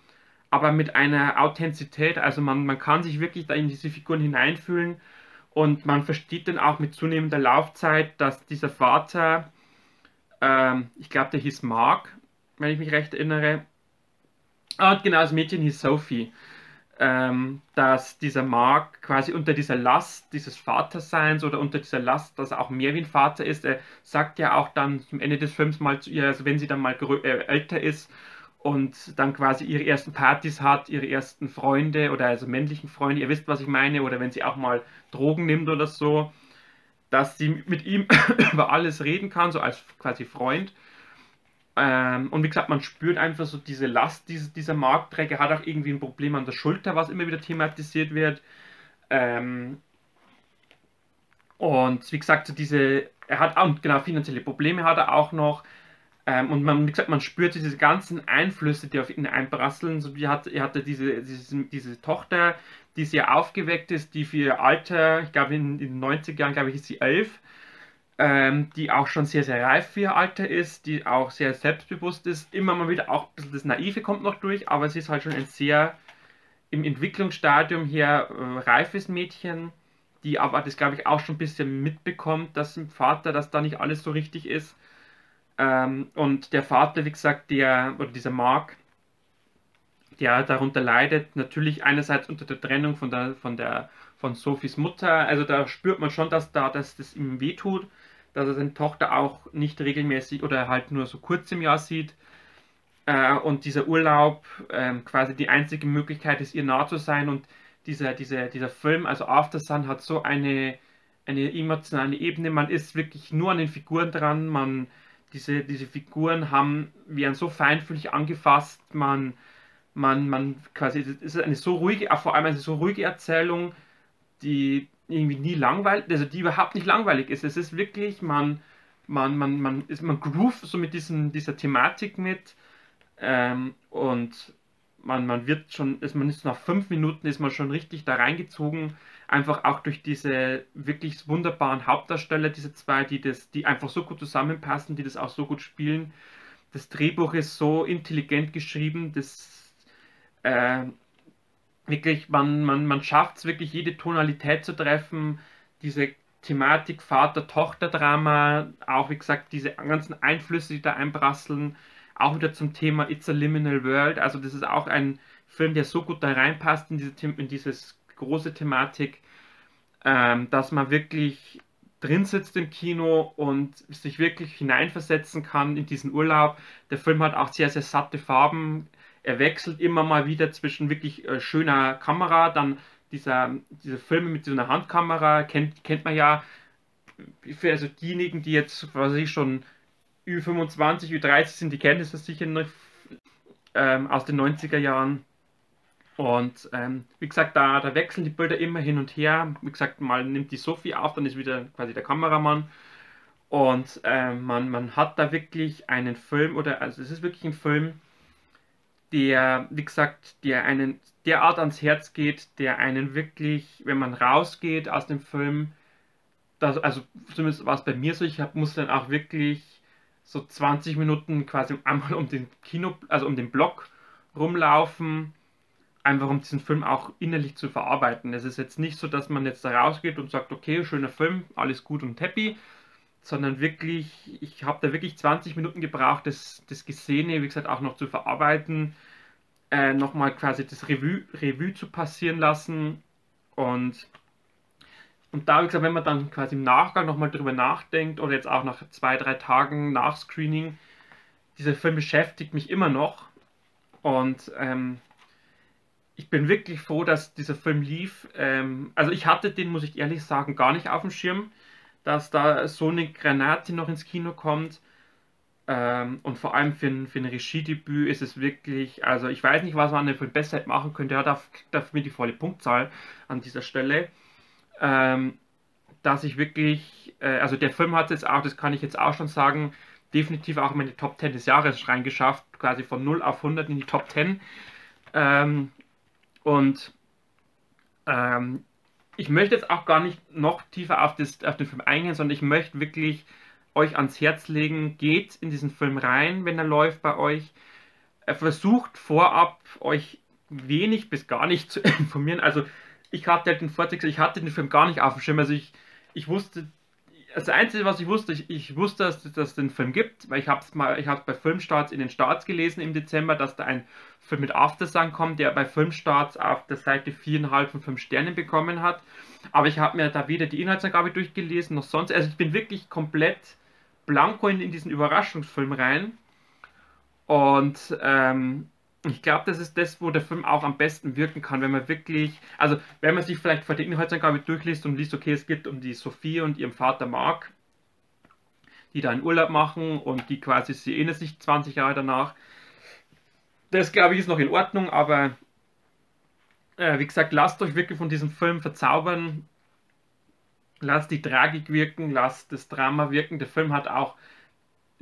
A: aber mit einer Authentizität. Also man, man kann sich wirklich da in diese Figuren hineinfühlen und man versteht dann auch mit zunehmender Laufzeit, dass dieser Vater, ähm, ich glaube, der hieß Mark, wenn ich mich recht erinnere. Ah, und genau, das Mädchen hieß Sophie. Ähm, dass dieser Mark quasi unter dieser Last dieses Vaterseins oder unter dieser Last, dass er auch mehr wie ein Vater ist, er sagt ja auch dann zum Ende des Films mal zu ihr, also wenn sie dann mal äh, älter ist und dann quasi ihre ersten Partys hat, ihre ersten Freunde oder also männlichen Freunde, ihr wisst, was ich meine, oder wenn sie auch mal Drogen nimmt oder so, dass sie mit ihm über alles reden kann, so als quasi Freund. Ähm, und wie gesagt, man spürt einfach so diese Last, diese, dieser Marktträger hat auch irgendwie ein Problem an der Schulter, was immer wieder thematisiert wird. Ähm, und wie gesagt, so diese, er hat auch, genau, finanzielle Probleme hat er auch noch. Ähm, und man, wie gesagt, man spürt diese ganzen Einflüsse, die auf ihn einprasseln. So wie hat, er hatte diese, diese, diese Tochter, die sehr aufgeweckt ist, die für ihr Alter, ich glaube in, in den 90er Jahren, glaube ich, ist sie elf, ähm, die auch schon sehr, sehr reif für ihr Alter ist, die auch sehr selbstbewusst ist. Immer mal wieder auch ein bisschen das Naive kommt noch durch, aber sie ist halt schon ein sehr im Entwicklungsstadium her äh, reifes Mädchen, die aber das, glaube ich, auch schon ein bisschen mitbekommt, dass im Vater, dass da nicht alles so richtig ist. Ähm, und der Vater, wie gesagt, der, oder dieser Mark, der darunter leidet, natürlich einerseits unter der Trennung von der, von der, von Sophies Mutter, also da spürt man schon, dass da, dass das ihm wehtut, dass er seine Tochter auch nicht regelmäßig oder halt nur so kurz im Jahr sieht. Äh, und dieser Urlaub äh, quasi die einzige Möglichkeit ist, ihr nah zu sein. Und dieser, dieser, dieser Film, also After Sun, hat so eine, eine emotionale Ebene. Man ist wirklich nur an den Figuren dran, man diese, diese Figuren haben, werden so feinfühlig angefasst, man, man, man quasi, es ist eine so ruhige, vor allem eine so ruhige Erzählung, die irgendwie nie langweilig, also die überhaupt nicht langweilig ist. Es ist wirklich, man, man, man, man, ist, man groove so mit diesen, dieser Thematik mit ähm, und man, man wird schon, man ist nach fünf Minuten ist man schon richtig da reingezogen einfach auch durch diese wirklich wunderbaren Hauptdarsteller, diese zwei, die das, die einfach so gut zusammenpassen, die das auch so gut spielen. Das Drehbuch ist so intelligent geschrieben, das äh, wirklich, man, man, man schafft es wirklich, jede Tonalität zu treffen, diese Thematik Vater-Tochter-Drama, auch wie gesagt, diese ganzen Einflüsse, die da einprasseln, auch wieder zum Thema It's a Liminal World. Also das ist auch ein Film, der so gut da reinpasst in, diese, in dieses große Thematik, ähm, dass man wirklich drin sitzt im Kino und sich wirklich hineinversetzen kann in diesen Urlaub. Der Film hat auch sehr, sehr satte Farben. Er wechselt immer mal wieder zwischen wirklich äh, schöner Kamera, dann dieser, diese Filme mit so einer Handkamera, kennt, kennt man ja. Für also diejenigen, die jetzt, was ich schon Ü25, Ü30 sind, die kennen das sicher noch ähm, aus den 90er Jahren. Und ähm, wie gesagt, da, da wechseln die Bilder immer hin und her. Wie gesagt, mal nimmt die Sophie auf, dann ist wieder quasi der Kameramann. Und äh, man, man hat da wirklich einen Film, oder also es ist wirklich ein Film, der, wie gesagt, der einen derart ans Herz geht, der einen wirklich, wenn man rausgeht aus dem Film, das, also zumindest war es bei mir so, ich hab, muss dann auch wirklich so 20 Minuten quasi einmal um den Kino, also um den Block rumlaufen einfach um diesen Film auch innerlich zu verarbeiten. Es ist jetzt nicht so, dass man jetzt da rausgeht und sagt, okay, schöner Film, alles gut und happy, sondern wirklich, ich habe da wirklich 20 Minuten gebraucht, das, das Gesehene, wie gesagt, auch noch zu verarbeiten, äh, nochmal quasi das Revue, Revue zu passieren lassen und und da, wie gesagt, wenn man dann quasi im Nachgang nochmal drüber nachdenkt oder jetzt auch nach zwei, drei Tagen nach Screening, dieser Film beschäftigt mich immer noch. Und ähm, ich bin wirklich froh, dass dieser Film lief. Ähm, also ich hatte den, muss ich ehrlich sagen, gar nicht auf dem Schirm, dass da so eine Granate noch ins Kino kommt. Ähm, und vor allem für ein, für ein Regiedebüt ist es wirklich, also ich weiß nicht, was man an dem Film besser machen könnte. Er darf, darf mir die volle Punktzahl an dieser Stelle. Ähm, dass ich wirklich, äh, also der Film hat jetzt auch, das kann ich jetzt auch schon sagen, definitiv auch in meine Top 10 des Jahres reingeschafft, quasi von 0 auf 100 in die Top 10. Ähm, und ähm, ich möchte jetzt auch gar nicht noch tiefer auf, das, auf den Film eingehen, sondern ich möchte wirklich euch ans Herz legen, geht in diesen Film rein, wenn er läuft bei euch. Versucht vorab euch wenig bis gar nicht zu informieren. Also ich hatte halt den Vorteil, ich hatte den Film gar nicht auf dem Schirm. Also ich, ich wusste, das Einzige, was ich wusste, ich, ich wusste, dass, es den Film gibt, weil ich habe es mal, ich habe bei Filmstarts in den Starts gelesen im Dezember, dass da ein Film mit Aftersun kommt, der bei Filmstarts auf der Seite 4,5 von 5 Sternen bekommen hat. Aber ich habe mir da weder die Inhaltsangabe durchgelesen noch sonst. Also ich bin wirklich komplett blanko in, in diesen Überraschungsfilm rein. Und ähm, ich glaube, das ist das, wo der Film auch am besten wirken kann, wenn man wirklich, also wenn man sich vielleicht vor der Inhaltsangabe durchliest und liest, okay, es geht um die Sophie und ihrem Vater Mark, die da einen Urlaub machen und die quasi, sie erinnert sich 20 Jahre danach. Das glaube ich ist noch in Ordnung, aber äh, wie gesagt, lasst euch wirklich von diesem Film verzaubern. Lasst die Tragik wirken, lasst das Drama wirken. Der Film hat auch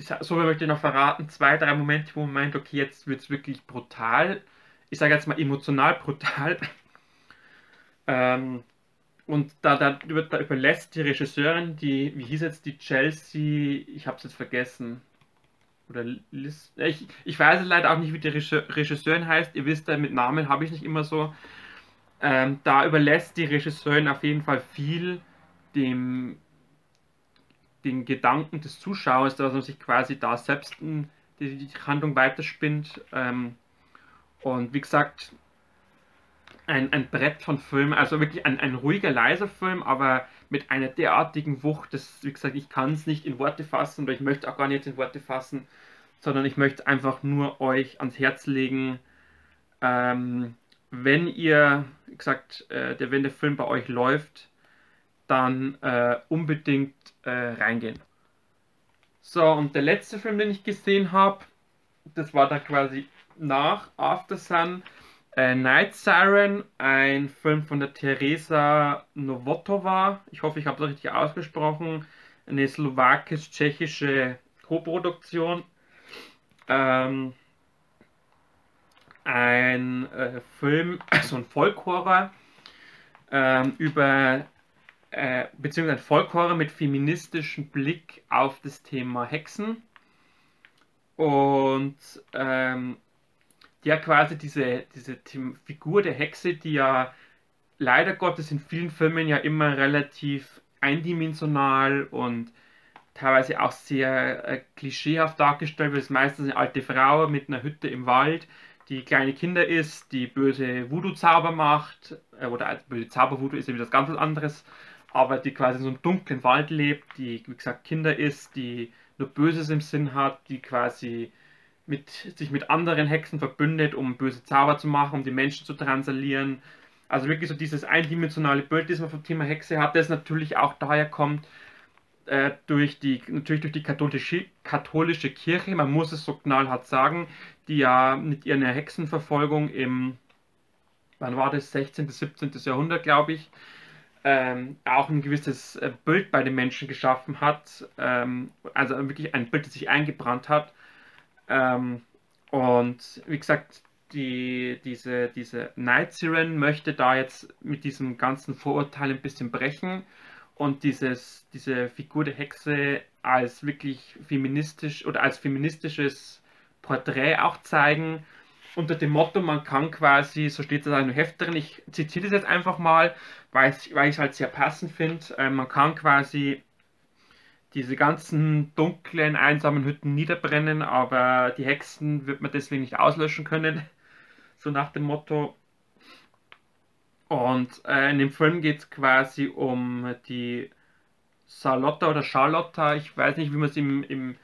A: so möchte ich noch verraten, zwei, drei Momente, wo man meint, okay, jetzt wird es wirklich brutal. Ich sage jetzt mal emotional brutal. ähm, und da, da, da, überlässt die Regisseurin, die, wie hieß jetzt die Chelsea, ich habe es jetzt vergessen. Oder Liz, ich, ich weiß leider auch nicht, wie die Regisseurin heißt. Ihr wisst ja, mit Namen habe ich nicht immer so. Ähm, da überlässt die Regisseurin auf jeden Fall viel dem den Gedanken des Zuschauers, dass man sich quasi da selbst die, die Handlung weiterspinnt. Ähm, und wie gesagt, ein, ein Brett von Film, also wirklich ein, ein ruhiger, leiser Film, aber mit einer derartigen Wucht, dass, wie gesagt, ich kann es nicht in Worte fassen oder ich möchte auch gar nicht in Worte fassen, sondern ich möchte einfach nur euch ans Herz legen, ähm, wenn ihr, wie gesagt, äh, der, wenn der Film bei euch läuft, dann äh, unbedingt äh, reingehen. So, und der letzte Film, den ich gesehen habe, das war dann quasi nach After Sun, äh, Night Siren, ein Film von der Teresa Novotova. Ich hoffe, ich habe es richtig ausgesprochen. Eine slowakisch-tschechische Co-Produktion. Ähm, ein äh, Film, also ein Folkhorror ähm, über äh, beziehungsweise ein Folkhorror mit feministischem Blick auf das Thema Hexen. Und ähm, ja, quasi diese, diese Figur der Hexe, die ja leider Gottes in vielen Filmen ja immer relativ eindimensional und teilweise auch sehr äh, klischeehaft dargestellt wird. Ist meistens eine alte Frau mit einer Hütte im Wald, die kleine Kinder ist, die böse Voodoo-Zauber macht, äh, oder böse Zauber-Voodoo ist ja wieder was ganz anderes, aber die quasi in so einem dunklen Wald lebt, die, wie gesagt, Kinder ist, die nur Böses im Sinn hat, die quasi mit, sich mit anderen Hexen verbündet, um böse Zauber zu machen, um die Menschen zu transalieren. Also wirklich so dieses eindimensionale Bild, das man vom Thema Hexe hat, das natürlich auch daher kommt, äh, durch die, natürlich durch die katholische, katholische Kirche, man muss es so knallhart sagen, die ja mit ihrer Hexenverfolgung im, wann war das, 16. bis 17. Jahrhundert, glaube ich, ähm, auch ein gewisses äh, Bild bei den Menschen geschaffen hat, ähm, also wirklich ein Bild, das sich eingebrannt hat. Ähm, und wie gesagt, die, diese, diese Night Siren möchte da jetzt mit diesem ganzen Vorurteil ein bisschen brechen und dieses, diese Figur der Hexe als wirklich feministisch oder als feministisches Porträt auch zeigen unter dem Motto, man kann quasi, so steht es in der Hefterin, ich zitiere das jetzt einfach mal, weil ich es halt sehr passend finde, äh, man kann quasi diese ganzen dunklen, einsamen Hütten niederbrennen, aber die Hexen wird man deswegen nicht auslöschen können, so nach dem Motto. Und äh, in dem Film geht es quasi um die Charlotta oder Charlotta, ich weiß nicht, wie man es im, im,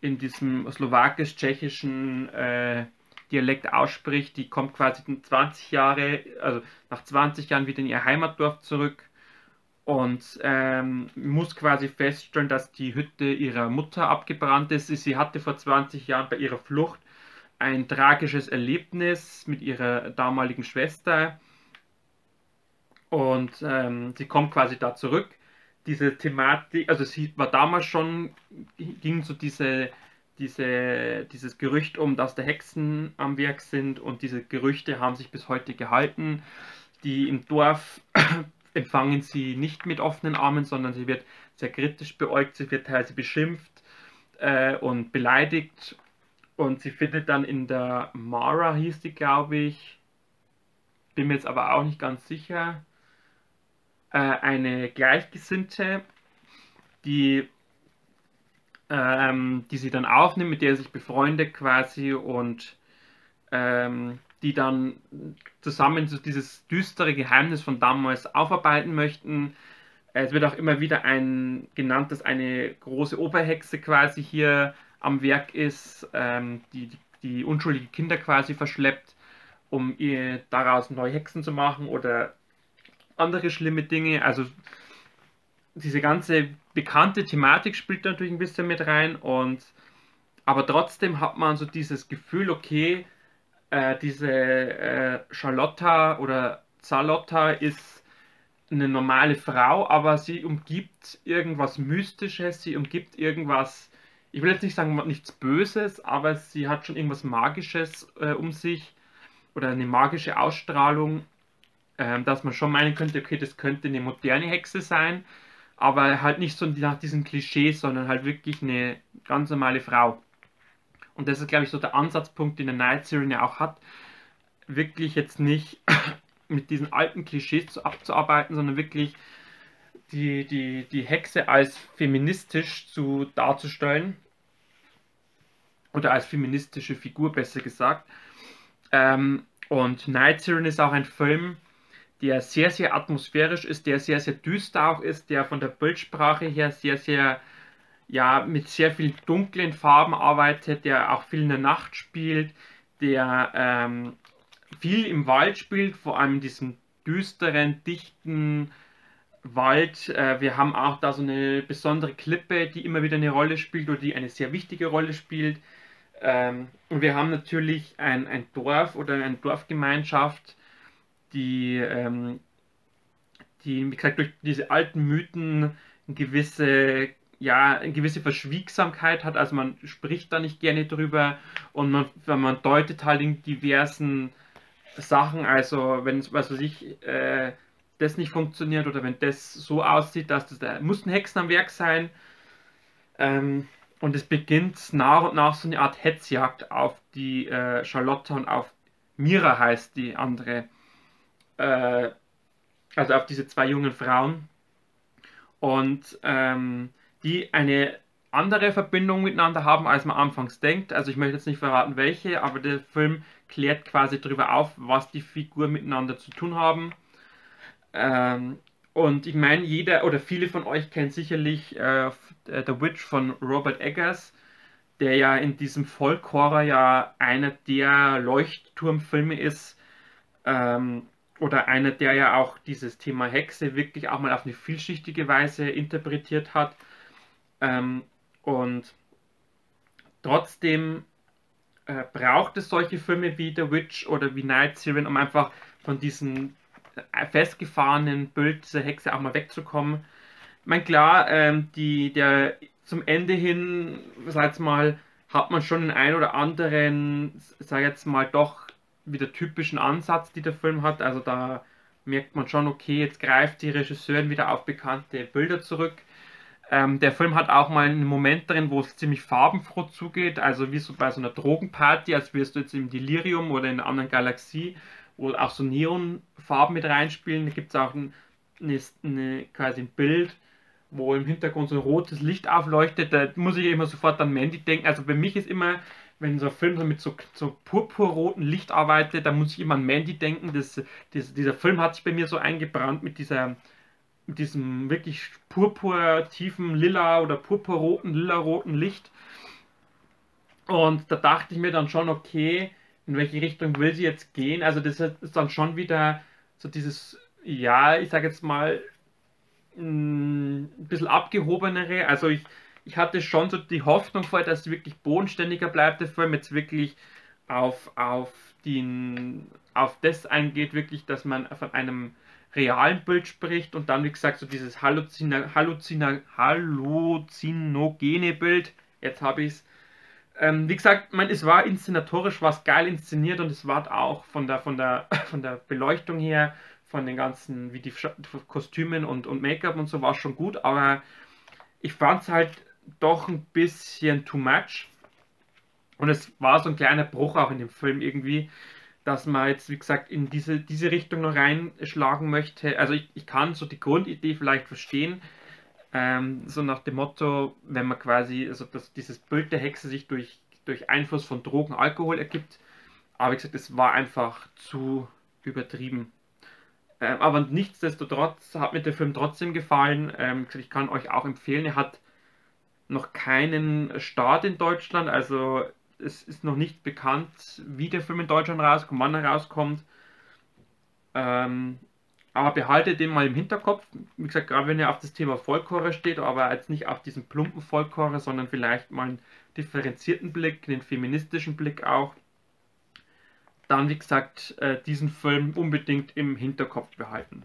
A: in diesem slowakisch-tschechischen äh, Dialekt ausspricht, die kommt quasi 20 Jahre, also nach 20 Jahren wieder in ihr Heimatdorf zurück und ähm, muss quasi feststellen, dass die Hütte ihrer Mutter abgebrannt ist. Sie hatte vor 20 Jahren bei ihrer Flucht ein tragisches Erlebnis mit ihrer damaligen Schwester und ähm, sie kommt quasi da zurück. diese Thematik, also sie war damals schon, ging so diese, diese, dieses Gerücht um, dass da Hexen am Werk sind und diese Gerüchte haben sich bis heute gehalten. Die im Dorf empfangen sie nicht mit offenen Armen, sondern sie wird sehr kritisch beäugt, sie wird teilweise beschimpft äh, und beleidigt und sie findet dann in der Mara, hieß die, glaube ich, bin mir jetzt aber auch nicht ganz sicher, äh, eine Gleichgesinnte, die, ähm, die sie dann aufnimmt, mit der sie sich befreundet quasi und ähm, die dann zusammen so dieses düstere Geheimnis von damals aufarbeiten möchten. Es wird auch immer wieder ein genannt, dass eine große Oberhexe quasi hier am Werk ist, ähm, die, die, die unschuldige Kinder quasi verschleppt, um ihr daraus neue Hexen zu machen oder andere schlimme Dinge. Also diese ganze bekannte Thematik spielt natürlich ein bisschen mit rein und aber trotzdem hat man so dieses Gefühl, okay, äh, diese äh, Charlotta oder Zalotta ist eine normale Frau, aber sie umgibt irgendwas Mystisches, sie umgibt irgendwas, ich will jetzt nicht sagen nichts Böses, aber sie hat schon irgendwas Magisches äh, um sich oder eine magische Ausstrahlung ähm, dass man schon meinen könnte, okay, das könnte eine moderne Hexe sein, aber halt nicht so nach diesen Klischees, sondern halt wirklich eine ganz normale Frau. Und das ist, glaube ich, so der Ansatzpunkt, den der Night Siren ja auch hat, wirklich jetzt nicht mit diesen alten Klischees zu, abzuarbeiten, sondern wirklich die, die, die Hexe als feministisch zu darzustellen. Oder als feministische Figur, besser gesagt. Ähm, und Night Siren ist auch ein Film, der sehr, sehr atmosphärisch ist, der sehr, sehr düster auch ist, der von der Bildsprache her sehr, sehr, ja, mit sehr viel dunklen Farben arbeitet, der auch viel in der Nacht spielt, der ähm, viel im Wald spielt, vor allem in diesem düsteren, dichten Wald. Äh, wir haben auch da so eine besondere Klippe, die immer wieder eine Rolle spielt oder die eine sehr wichtige Rolle spielt. Ähm, und wir haben natürlich ein, ein Dorf oder eine Dorfgemeinschaft, die, ähm, die, wie gesagt, durch diese alten Mythen eine gewisse, ja, eine gewisse Verschwiegsamkeit hat. Also man spricht da nicht gerne drüber und man, man deutet halt in diversen Sachen, also wenn es, was weiß ich, äh, das nicht funktioniert oder wenn das so aussieht, dass das, da muss ein Hexen am Werk sein. Ähm, und es beginnt nach und nach so eine Art Hetzjagd auf die äh, Charlotte und auf Mira heißt die andere äh, also auf diese zwei jungen Frauen und ähm, die eine andere Verbindung miteinander haben, als man anfangs denkt. Also ich möchte jetzt nicht verraten, welche, aber der Film klärt quasi darüber auf, was die Figuren miteinander zu tun haben. Ähm, und ich meine, jeder oder viele von euch kennen sicherlich äh, The Witch von Robert Eggers, der ja in diesem Folk-Horror ja einer der Leuchtturmfilme ist. Ähm, oder einer, der ja auch dieses Thema Hexe wirklich auch mal auf eine vielschichtige Weise interpretiert hat. Ähm, und trotzdem äh, braucht es solche Filme wie The Witch oder wie Night Siren, um einfach von diesem äh, festgefahrenen Bild dieser Hexe auch mal wegzukommen. Ich meine, klar, ähm, die, der, zum Ende hin, sag mal, hat man schon den ein oder anderen, sag jetzt mal, doch wieder typischen Ansatz, die der Film hat. Also da merkt man schon, okay, jetzt greift die Regisseurin wieder auf bekannte Bilder zurück. Ähm, der Film hat auch mal einen Moment drin, wo es ziemlich farbenfroh zugeht, also wie so bei so einer Drogenparty, als wirst du jetzt im Delirium oder in einer anderen Galaxie, wo auch so Neonfarben mit reinspielen. Da gibt es auch ein, eine, eine, quasi ein Bild, wo im Hintergrund so ein rotes Licht aufleuchtet. Da muss ich immer sofort an Mandy denken. Also bei mich ist immer wenn so ein Film so mit so, so purpurrotem Licht arbeitet, da muss ich immer an Mandy denken. Das, das, dieser Film hat sich bei mir so eingebrannt mit dieser mit diesem wirklich purpur tiefen lila oder purpurroten, lila-roten Licht. Und da dachte ich mir dann schon, okay, in welche Richtung will sie jetzt gehen? Also das ist dann schon wieder so dieses, ja, ich sage jetzt mal, ein bisschen abgehobenere. Also ich, ich hatte schon so die Hoffnung vorher, dass es wirklich bodenständiger bleibt, der Film jetzt wirklich auf, auf, den, auf das eingeht, wirklich, dass man von einem realen Bild spricht und dann, wie gesagt, so dieses Halluzina, Halluzina, halluzinogene Bild. Jetzt habe ich es. Ähm, wie gesagt, man, es war inszenatorisch was geil inszeniert und es war auch von der, von der, von der Beleuchtung her, von den ganzen, wie die Kostümen und, und Make-up und so war schon gut, aber ich fand es halt doch ein bisschen too much. Und es war so ein kleiner Bruch auch in dem Film irgendwie, dass man jetzt, wie gesagt, in diese, diese Richtung noch reinschlagen möchte. Also ich, ich kann so die Grundidee vielleicht verstehen, ähm, so nach dem Motto, wenn man quasi, also dass dieses Bild der Hexe sich durch, durch Einfluss von Drogen, Alkohol ergibt. Aber wie gesagt, es war einfach zu übertrieben. Ähm, aber nichtsdestotrotz hat mir der Film trotzdem gefallen. Ähm, ich kann euch auch empfehlen, er hat noch keinen Start in Deutschland, also es ist noch nicht bekannt, wie der Film in Deutschland rauskommt, wann er rauskommt. Ähm, aber behaltet den mal im Hinterkopf. Wie gesagt, gerade wenn ihr auf das Thema Folklore steht, aber jetzt nicht auf diesen plumpen Folklore, sondern vielleicht mal einen differenzierten Blick, einen feministischen Blick auch. Dann, wie gesagt, äh, diesen Film unbedingt im Hinterkopf behalten.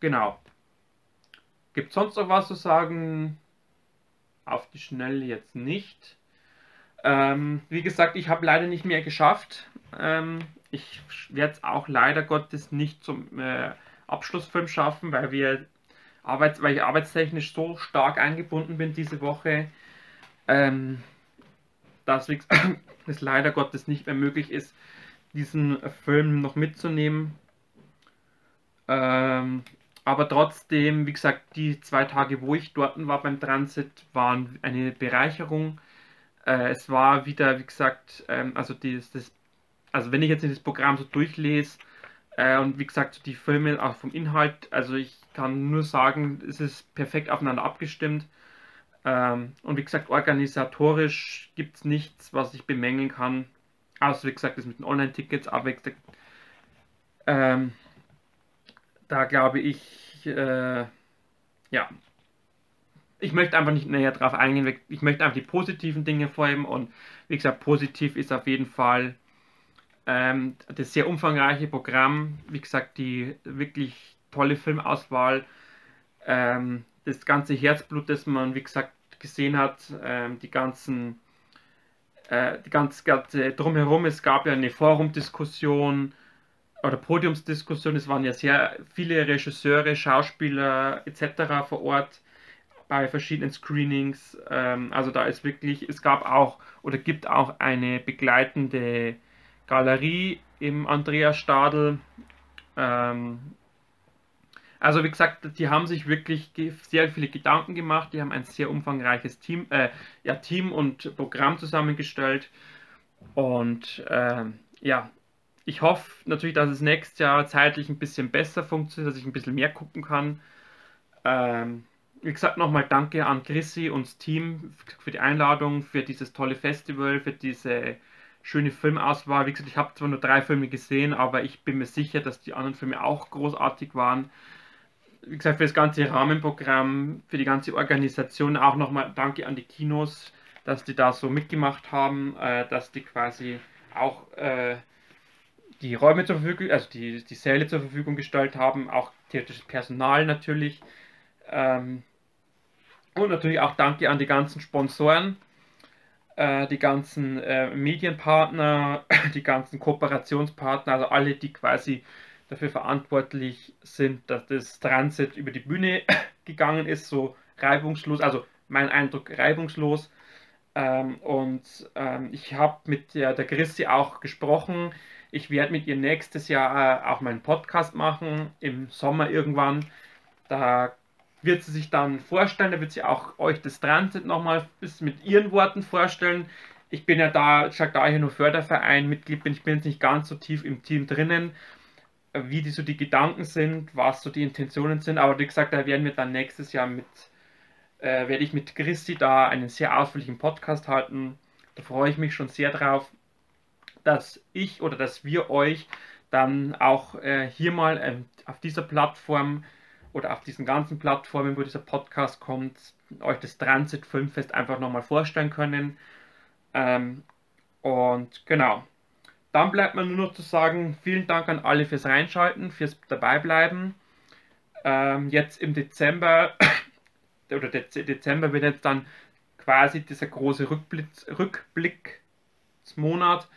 A: Genau. Gibt sonst noch was zu sagen? Auf die Schnelle jetzt nicht. Ähm, wie gesagt, ich habe leider nicht mehr geschafft. Ähm, ich werde es auch leider Gottes nicht zum äh, Abschlussfilm schaffen, weil wir Arbeits weil ich arbeitstechnisch so stark eingebunden bin diese Woche, ähm, dass es leider Gottes nicht mehr möglich ist, diesen Film noch mitzunehmen. Ähm, aber trotzdem, wie gesagt, die zwei Tage, wo ich dort war beim Transit, waren eine Bereicherung. Äh, es war wieder, wie gesagt, ähm, also dieses, das, also wenn ich jetzt das Programm so durchlese äh, und wie gesagt, die Filme auch vom Inhalt, also ich kann nur sagen, es ist perfekt aufeinander abgestimmt. Ähm, und wie gesagt, organisatorisch gibt es nichts, was ich bemängeln kann. Außer wie gesagt, das mit den Online-Tickets, aber wie ähm, da glaube ich, äh, ja, ich möchte einfach nicht näher drauf eingehen. Ich möchte einfach die positiven Dinge vorheben und wie gesagt, positiv ist auf jeden Fall ähm, das sehr umfangreiche Programm. Wie gesagt, die wirklich tolle Filmauswahl, ähm, das ganze Herzblut, das man, wie gesagt, gesehen hat, ähm, die ganzen, äh, die ganze, ganze drumherum. Es gab ja eine Forumdiskussion oder Podiumsdiskussion. Es waren ja sehr viele Regisseure, Schauspieler etc. vor Ort bei verschiedenen Screenings. Ähm, also da ist wirklich, es gab auch oder gibt auch eine begleitende Galerie im Andreas Stadel. Ähm, also wie gesagt, die haben sich wirklich sehr viele Gedanken gemacht, die haben ein sehr umfangreiches Team, äh, ja, Team und Programm zusammengestellt. Und äh, ja, ich hoffe natürlich, dass es nächstes Jahr zeitlich ein bisschen besser funktioniert, dass ich ein bisschen mehr gucken kann. Ähm, wie gesagt, nochmal danke an Chrissy und das Team für die Einladung, für dieses tolle Festival, für diese schöne Filmauswahl. Wie gesagt, ich habe zwar nur drei Filme gesehen, aber ich bin mir sicher, dass die anderen Filme auch großartig waren. Wie gesagt, für das ganze Rahmenprogramm, für die ganze Organisation auch nochmal danke an die Kinos, dass die da so mitgemacht haben, äh, dass die quasi auch äh, die Räume zur Verfügung, also die, die Säle zur Verfügung gestellt haben, auch theoretisches Personal natürlich. Ähm, und natürlich auch danke an die ganzen Sponsoren, äh, die ganzen äh, Medienpartner, die ganzen Kooperationspartner, also alle, die quasi dafür verantwortlich sind, dass das Transit über die Bühne gegangen ist, so reibungslos, also mein Eindruck reibungslos. Ähm, und ähm, ich habe mit der, der Christi auch gesprochen. Ich werde mit ihr nächstes Jahr äh, auch meinen Podcast machen, im Sommer irgendwann. Da wird sie sich dann vorstellen, da wird sie auch euch das Transit nochmal mit ihren Worten vorstellen. Ich bin ja da, ich sage da hier nur Förderverein Mitglied bin, ich bin jetzt nicht ganz so tief im Team drinnen, wie die so die Gedanken sind, was so die Intentionen sind, aber wie gesagt, da werden wir dann nächstes Jahr mit, äh, werde ich mit Christi da einen sehr ausführlichen Podcast halten. Da freue ich mich schon sehr drauf, dass ich oder dass wir euch dann auch äh, hier mal äh, auf dieser Plattform oder auf diesen ganzen Plattformen, wo dieser Podcast kommt, euch das Transit Filmfest einfach nochmal vorstellen können. Ähm, und genau, Dann bleibt mir nur noch zu sagen, vielen Dank an alle fürs Reinschalten, fürs Dabeibleiben. Ähm, jetzt im Dezember, oder Dezember wird jetzt dann quasi dieser große Rückblick, Rückblicksmonat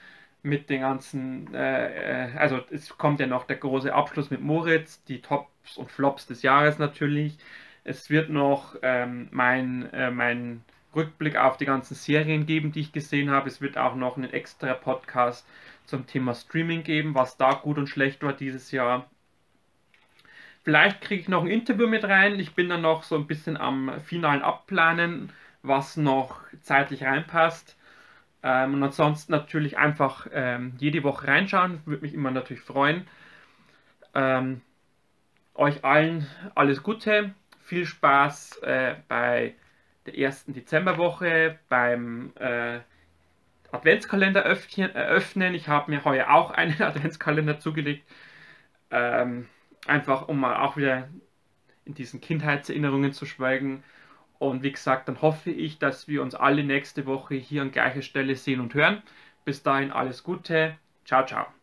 A: mit den ganzen, äh, äh, also es kommt ja noch der große Abschluss mit Moritz, die Tops und Flops des Jahres natürlich. Es wird noch ähm, mein, äh, mein Rückblick auf die ganzen Serien geben, die ich gesehen habe. Es wird auch noch einen extra Podcast zum Thema Streaming geben, was da gut und schlecht war dieses Jahr. Vielleicht kriege ich noch ein Interview mit rein. Ich bin dann noch so ein bisschen am finalen Abplanen, was noch zeitlich reinpasst. Ähm, und ansonsten natürlich einfach ähm, jede Woche reinschauen. Würde mich immer natürlich freuen. Ähm, euch allen alles Gute. Viel Spaß äh, bei der ersten Dezemberwoche, beim äh, Adventskalender öffnen. Ich habe mir heuer auch einen Adventskalender zugelegt. Ähm, einfach um mal auch wieder in diesen Kindheitserinnerungen zu schwelgen. Und wie gesagt, dann hoffe ich, dass wir uns alle nächste Woche hier an gleicher Stelle sehen und hören. Bis dahin alles Gute. Ciao, ciao.